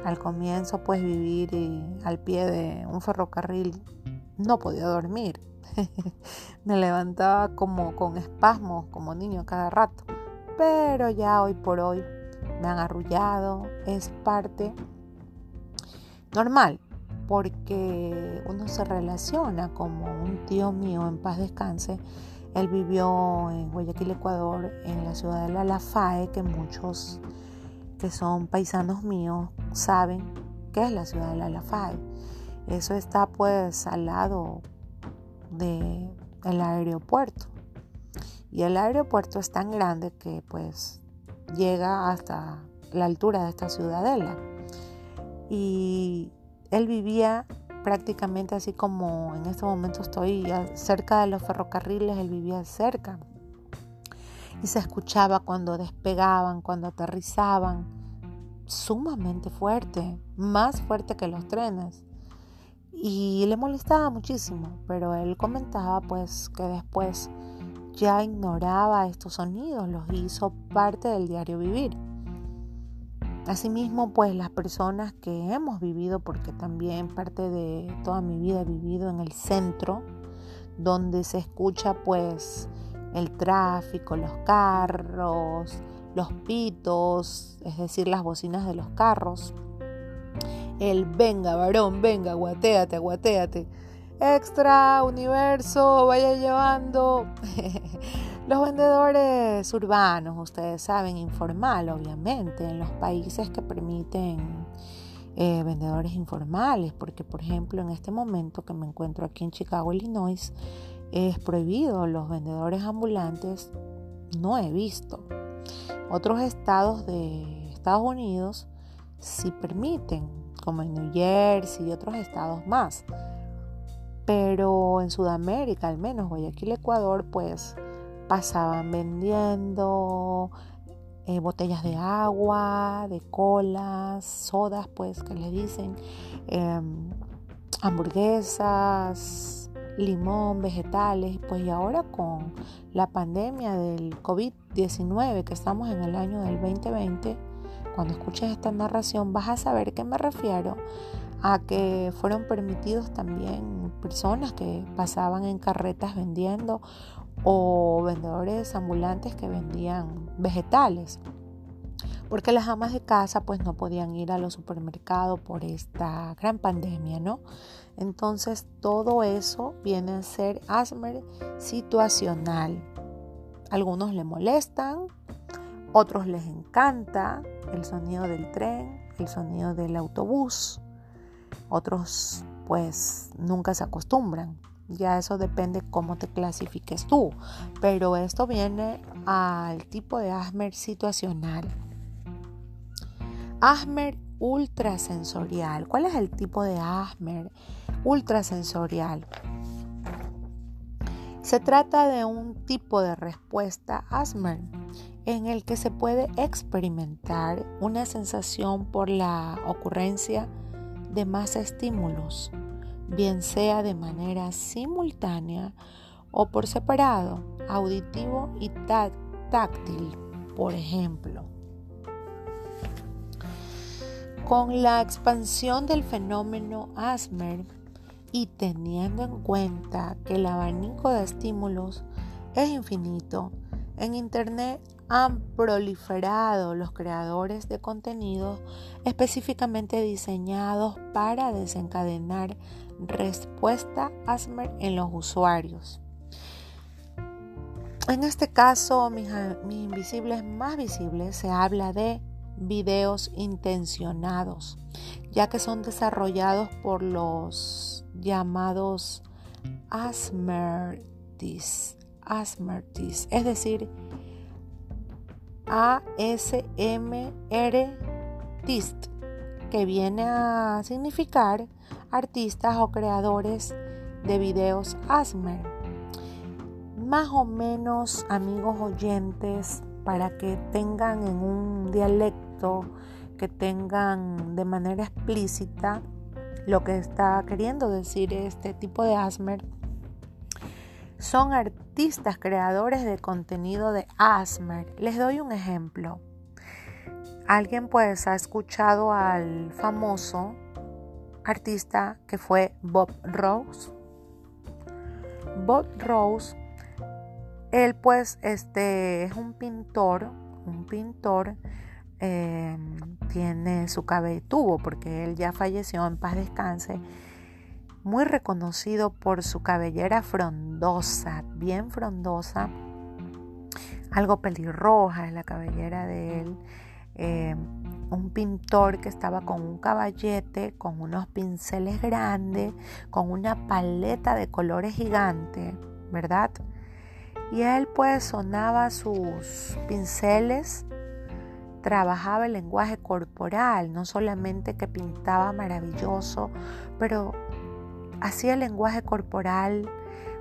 Al comienzo pues vivir al pie de un ferrocarril no podía dormir. Me levantaba como con espasmos, como niño cada rato. Pero ya hoy por hoy me han arrullado, es parte normal, porque uno se relaciona como un tío mío en paz descanse. Él vivió en Guayaquil, Ecuador, en la ciudad de La Lafae, que muchos que son paisanos míos saben que es la ciudad de La Lafae. Eso está pues al lado del el aeropuerto. Y el aeropuerto es tan grande que pues llega hasta la altura de esta ciudadela. Y él vivía prácticamente así como en este momento estoy cerca de los ferrocarriles, él vivía cerca. Y se escuchaba cuando despegaban, cuando aterrizaban, sumamente fuerte, más fuerte que los trenes y le molestaba muchísimo, pero él comentaba pues que después ya ignoraba estos sonidos, los hizo parte del diario vivir. Asimismo, pues las personas que hemos vivido, porque también parte de toda mi vida he vivido en el centro, donde se escucha pues el tráfico, los carros, los pitos, es decir, las bocinas de los carros, el venga, varón, venga, guateate, guateate. Extra, universo, vaya llevando. los vendedores urbanos, ustedes saben, informal, obviamente, en los países que permiten eh, vendedores informales, porque por ejemplo en este momento que me encuentro aquí en Chicago, Illinois, es prohibido los vendedores ambulantes, no he visto. Otros estados de Estados Unidos sí permiten como en New Jersey y otros estados más. Pero en Sudamérica, al menos Guayaquil, Ecuador, pues pasaban vendiendo eh, botellas de agua, de colas, sodas, pues que le dicen, em, hamburguesas, limón, vegetales, pues y ahora con la pandemia del COVID-19 que estamos en el año del 2020, cuando escuches esta narración vas a saber que me refiero a que fueron permitidos también personas que pasaban en carretas vendiendo o vendedores ambulantes que vendían vegetales porque las amas de casa pues no podían ir a los supermercados por esta gran pandemia, ¿no? Entonces todo eso viene a ser asmer situacional. Algunos le molestan, otros les encanta el sonido del tren, el sonido del autobús. Otros pues nunca se acostumbran. Ya eso depende cómo te clasifiques tú. Pero esto viene al tipo de asmer situacional. Asmer ultrasensorial. ¿Cuál es el tipo de asmer ultrasensorial? Se trata de un tipo de respuesta Asmer en el que se puede experimentar una sensación por la ocurrencia de más estímulos, bien sea de manera simultánea o por separado, auditivo y táctil, por ejemplo. Con la expansión del fenómeno Asmer y teniendo en cuenta que el abanico de estímulos es infinito, en Internet han proliferado los creadores de contenidos específicamente diseñados para desencadenar respuesta ASMR en los usuarios. En este caso, mis, invisibles más visibles, se habla de videos intencionados, ya que son desarrollados por los llamados asmertis, asmertis, es decir, ASMR TIST, que viene a significar artistas o creadores de videos ASMR. Más o menos, amigos oyentes, para que tengan en un dialecto, que tengan de manera explícita lo que está queriendo decir este tipo de ASMR. Son artistas creadores de contenido de ASMR. Les doy un ejemplo. Alguien pues ha escuchado al famoso artista que fue Bob Rose. Bob Rose él pues este, es un pintor, un pintor, em, tiene su cabello, tuvo, porque él ya falleció, en paz descanse, muy reconocido por su cabellera frondosa, bien frondosa, algo pelirroja en la cabellera de él. Em, un pintor que estaba con un caballete, con unos pinceles grandes, con una paleta de colores gigante, ¿verdad? Y él pues sonaba sus pinceles, trabajaba el lenguaje corporal, no solamente que pintaba maravilloso, pero hacía el lenguaje corporal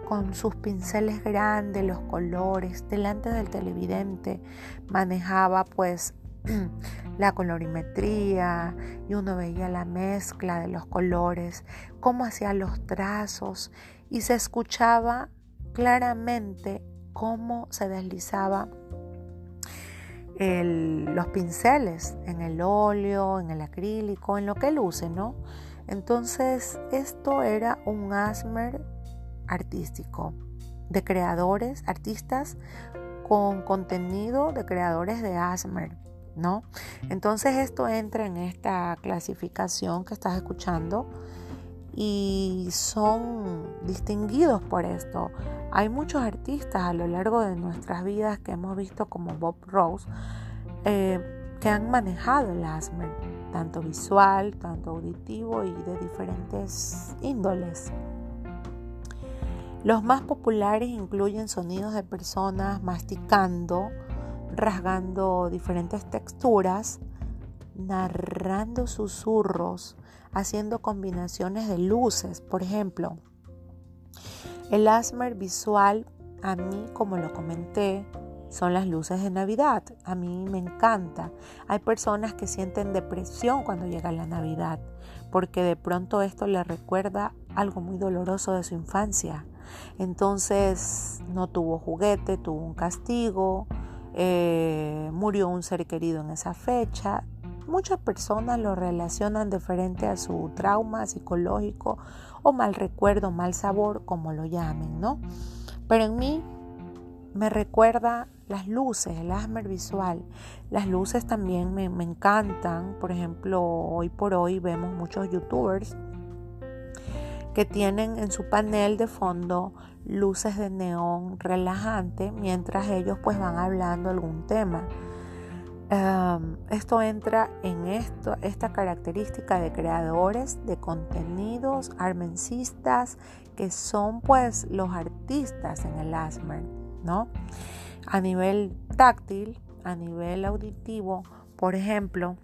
con sus pinceles grandes, los colores, delante del televidente, manejaba pues la colorimetría y uno veía la mezcla de los colores, cómo hacía los trazos y se escuchaba claramente cómo se deslizaba los pinceles en el óleo, en el acrílico, en lo que luce, ¿no? Entonces, esto era un asmer artístico de creadores, artistas con contenido de creadores de asmer, ¿no? Entonces, esto entra en esta clasificación que estás escuchando y son distinguidos por esto. Hay muchos artistas a lo largo de nuestras vidas que hemos visto como Bob Rose eh, que han manejado el asmer, tanto visual, tanto auditivo y de diferentes índoles. Los más populares incluyen sonidos de personas masticando, rasgando diferentes texturas, narrando susurros, haciendo combinaciones de luces. Por ejemplo, el asmer visual, a mí, como lo comenté, son las luces de Navidad. A mí me encanta. Hay personas que sienten depresión cuando llega la Navidad, porque de pronto esto le recuerda algo muy doloroso de su infancia. Entonces no tuvo juguete, tuvo un castigo, eh, murió un ser querido en esa fecha, Muchas personas lo relacionan diferente a su trauma psicológico o mal recuerdo, mal sabor, como lo llamen, ¿no? Pero en mí me recuerda las luces, el asmer visual. Las luces también me, me encantan. Por ejemplo, hoy por hoy vemos muchos youtubers que tienen en su panel de fondo luces de neón relajante mientras ellos pues van hablando algún tema esto entra en esto, esta característica de creadores de contenidos, armencistas, que son pues los artistas en el ASMR, ¿no? A nivel táctil, a nivel auditivo, por ejemplo,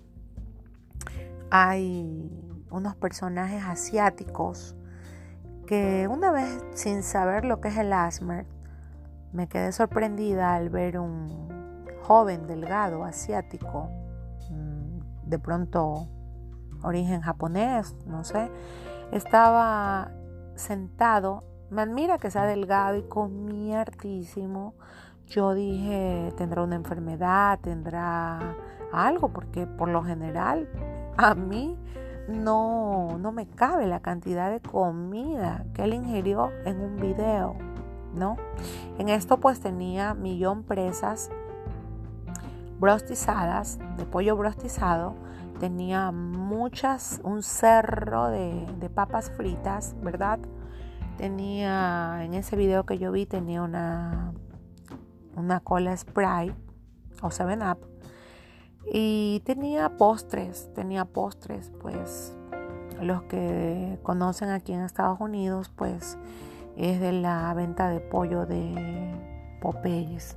hay unos personajes asiáticos que una vez sin saber lo que es el ASMR, me quedé sorprendida al ver un joven, delgado, asiático, mm, de pronto origen japonés, no sé, estaba sentado, me admira que sea delgado y comía hartísimo. Yo dije, tendrá una enfermedad, tendrá algo, porque por lo general a mí no, no me cabe la cantidad de comida que él ingirió en un video, ¿no? En esto pues tenía millón presas brostizadas, de pollo brostizado. Tenía muchas, un cerro de, papas fritas, ¿verdad? Tenía, en ese video que yo vi, tenía una, una cola Sprite o 7 Up. Y tenía postres, tenía postres, pues los que conocen aquí en Estados Unidos, pues es de la venta de pollo de Popeyes.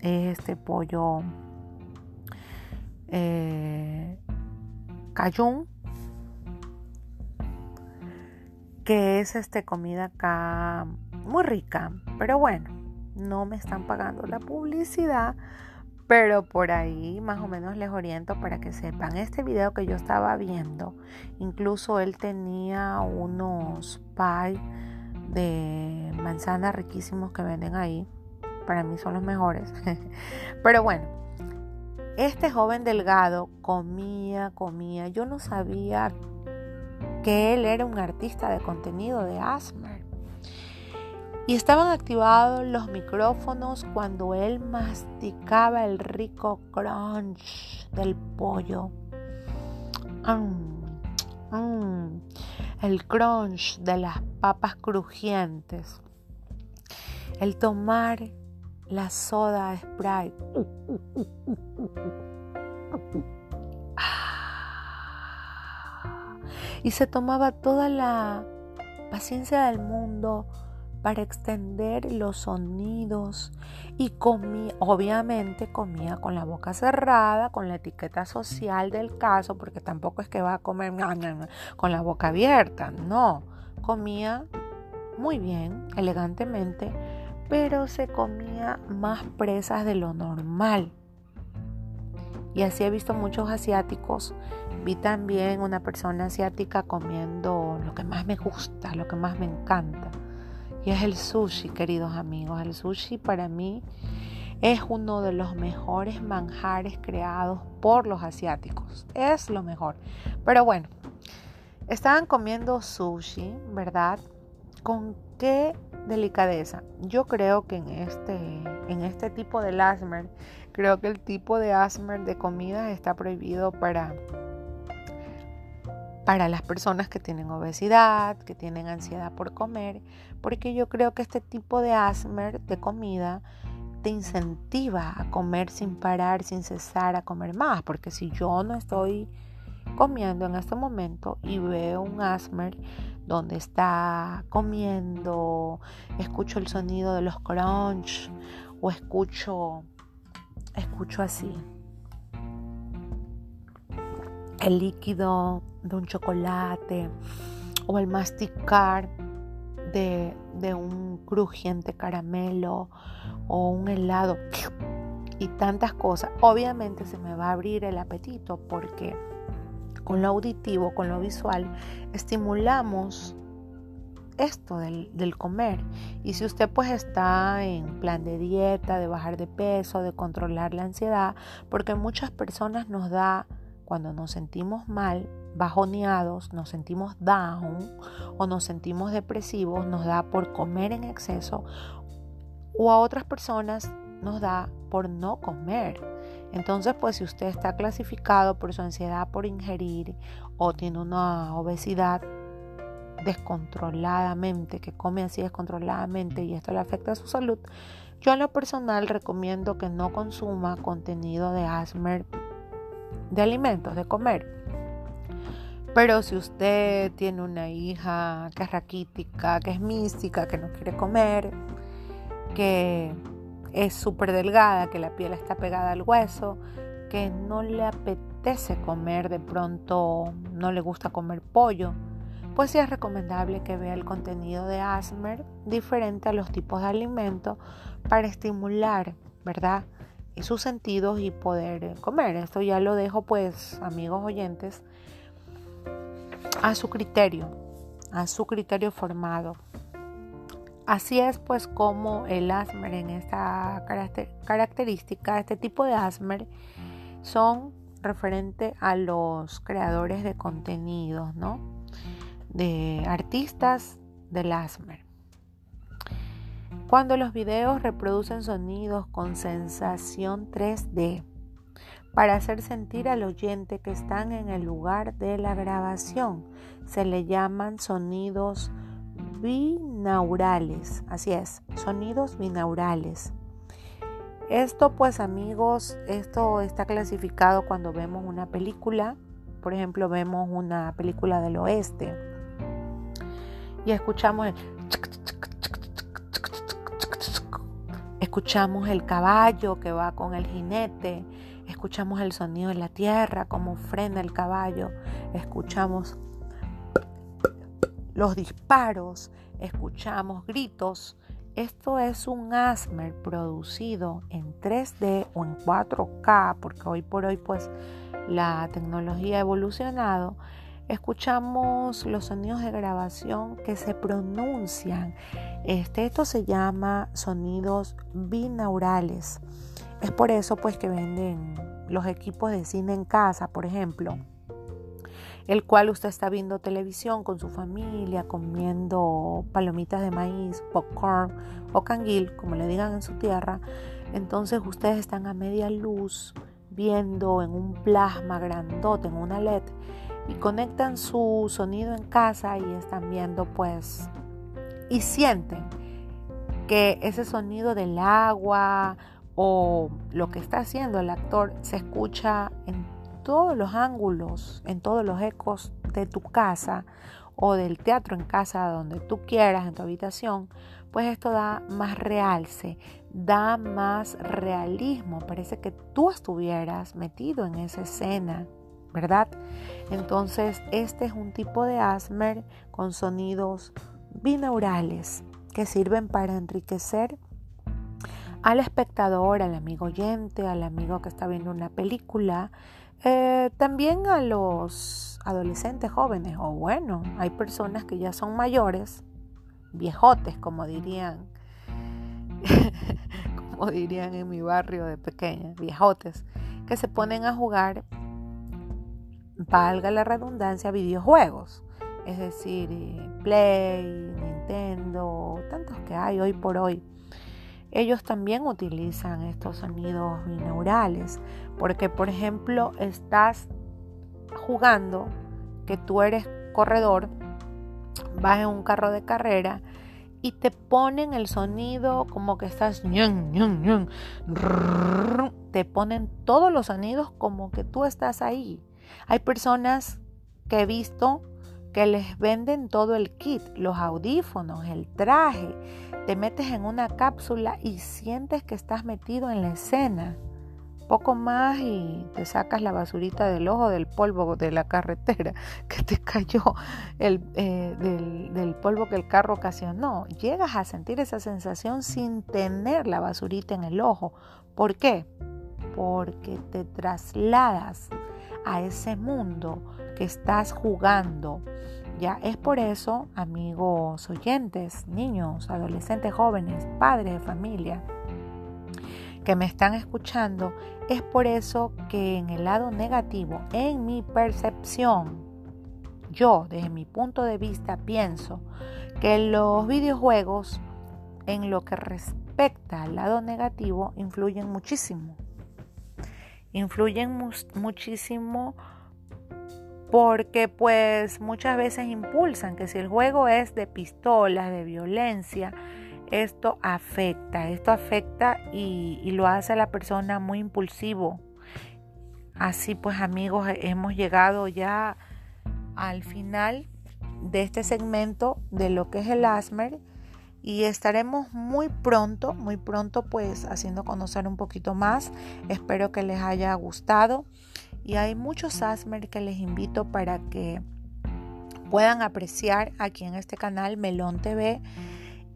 Este pollo eh, que es este comida acá muy rica, pero bueno, no me están pagando la publicidad, pero por ahí más o menos les oriento para que sepan. Este video que yo estaba viendo, incluso él tenía unos pie de manzana riquísimos que venden ahí. Para mí son los mejores. pero bueno, este joven delgado comía, comía. Yo no sabía que él era un artista de contenido de Asmer. Y estaban activados los micrófonos cuando él masticaba el rico crunch del pollo. Mm, mm, el crunch de las papas crujientes. El tomar la soda Sprite. Y se tomaba toda la paciencia del mundo para extender los sonidos y comía, obviamente comía con la boca cerrada, con la etiqueta social del caso, porque tampoco es que va a comer con la boca abierta, no, comía muy bien, elegantemente, pero se comía más presas de lo normal. Y así he visto muchos asiáticos. Vi también una persona asiática comiendo lo que más me gusta, lo que más me encanta. Y es el sushi, queridos amigos. El sushi para mí es uno de los mejores manjares creados por los asiáticos. Es lo mejor. Pero bueno, estaban comiendo sushi, ¿verdad? ¿Con qué delicadeza. Yo creo que en este, en este tipo de asmer, creo que el tipo de asmer de comida está prohibido para, para las personas que tienen obesidad, que tienen ansiedad por comer, porque yo creo que este tipo de asmer de comida te incentiva a comer sin parar, sin cesar, a comer más, porque si yo no estoy comiendo en este momento y veo un asmer donde está comiendo, escucho el sonido de los crunch o escucho, escucho así el líquido de un chocolate o el masticar de, de un crujiente caramelo o un helado y tantas cosas. Obviamente se me va a abrir el apetito porque con lo auditivo, con lo visual, estimulamos esto del, comer. Y si usted pues está en plan de dieta, de bajar de peso, de controlar la ansiedad, porque muchas personas nos da, cuando nos sentimos mal, bajoneados, nos sentimos down o nos sentimos depresivos, nos da por comer en exceso, o a otras personas nos da por no comer. Entonces, pues si usted está clasificado por su ansiedad por ingerir o tiene una obesidad descontroladamente, que come así descontroladamente y esto le afecta a su salud, yo en lo personal recomiendo que no consuma contenido de asmer de alimentos, de comer. Pero si usted tiene una hija que es raquítica, que es mística, que no quiere comer, que es súper delgada, que la piel está pegada al hueso, que no le apetece comer de pronto, no le gusta comer pollo, pues sí es recomendable que vea el contenido de Asmer diferente a los tipos de alimentos para estimular, ¿verdad? Sus sentidos y poder comer. Esto ya lo dejo pues, amigos oyentes, a su criterio, a su criterio formado. Así es pues como el asmer en esta característica, este tipo de asmer son referente a los creadores de contenidos, ¿no? De artistas del asmer. Cuando los videos reproducen sonidos con sensación 3D para hacer sentir al oyente que están en el lugar de la grabación, se le llaman sonidos binaurales, así es, sonidos binaurales. Esto pues amigos, esto está clasificado cuando vemos una película, por ejemplo vemos una película del oeste y escuchamos el escuchamos el caballo que va con el jinete, escuchamos el sonido de la tierra, como frena el caballo, escuchamos los disparos, escuchamos gritos. Esto es un asmer producido en 3D o en 4K, porque hoy por hoy pues la tecnología ha evolucionado. Escuchamos los sonidos de grabación que se pronuncian. Este, esto se llama sonidos binaurales. Es por eso pues que venden los equipos de cine en casa, por ejemplo el cual usted está viendo televisión con su familia, comiendo palomitas de maíz, popcorn o canguil, como le digan en su tierra, entonces ustedes están a media luz viendo en un plasma grandote, en una LED, y conectan su sonido en casa y están viendo pues y sienten que ese sonido del agua o lo que está haciendo el actor se escucha en todos los ángulos, en todos los ecos de tu casa o del teatro en casa, donde tú quieras, en tu habitación, pues esto da más realce, da más realismo. Parece que tú estuvieras metido en esa escena, ¿verdad? Entonces, este es un tipo de asmer con sonidos binaurales que sirven para enriquecer al espectador, al amigo oyente, al amigo que está viendo una película eh, también a los adolescentes jóvenes, o bueno, hay personas que ya son mayores, viejotes, como dirían, como dirían en mi barrio de pequeña, viejotes, que se ponen a jugar, valga la redundancia, videojuegos. Es decir, eh, Play, Nintendo, tantos que hay hoy por hoy ellos también utilizan estos sonidos binaurales, porque por ejemplo estás jugando que tú eres corredor, vas en un carro de carrera y te ponen el sonido como que estás te ponen todos los sonidos como que tú estás ahí. Hay personas que he visto que les venden todo el kit, los audífonos, el traje. Te metes en una cápsula y sientes que estás metido en la escena. Poco más y te sacas la basurita del ojo del polvo de la carretera que te cayó el, eh, del, del polvo que el carro ocasionó. Llegas a sentir esa sensación sin tener la basurita en el ojo. ¿Por qué? Porque te trasladas a ese mundo estás jugando. Ya es por eso, amigos oyentes, niños, adolescentes, jóvenes, padres de familia que me están escuchando, es por eso que en el lado negativo, en mi percepción, yo desde mi punto de vista pienso que los videojuegos en lo que respecta al lado negativo influyen muchísimo influyen muchísimo porque pues muchas veces impulsan que si el juego es de pistolas, de violencia, esto afecta, esto afecta y, lo hace a la persona muy impulsivo. Así pues amigos, hemos llegado ya al final de este segmento de lo que es el asmer y estaremos muy pronto, muy pronto pues haciendo conocer un poquito más. Espero que les haya gustado y hay muchos asmer que les invito para que puedan apreciar aquí en este canal Melón TV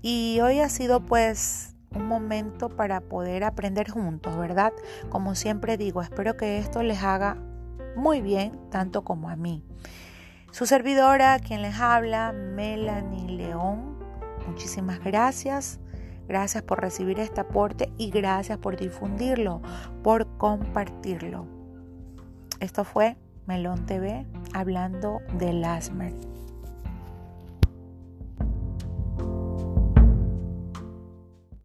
y hoy ha sido pues un momento para poder aprender juntos, ¿verdad? Como siempre digo, espero que esto les haga muy bien, tanto como a mí. Su servidora, quien les habla, Melanie León Muchísimas gracias. Gracias por recibir este aporte y gracias por difundirlo, por compartirlo. Esto fue Melón TV hablando del asmer.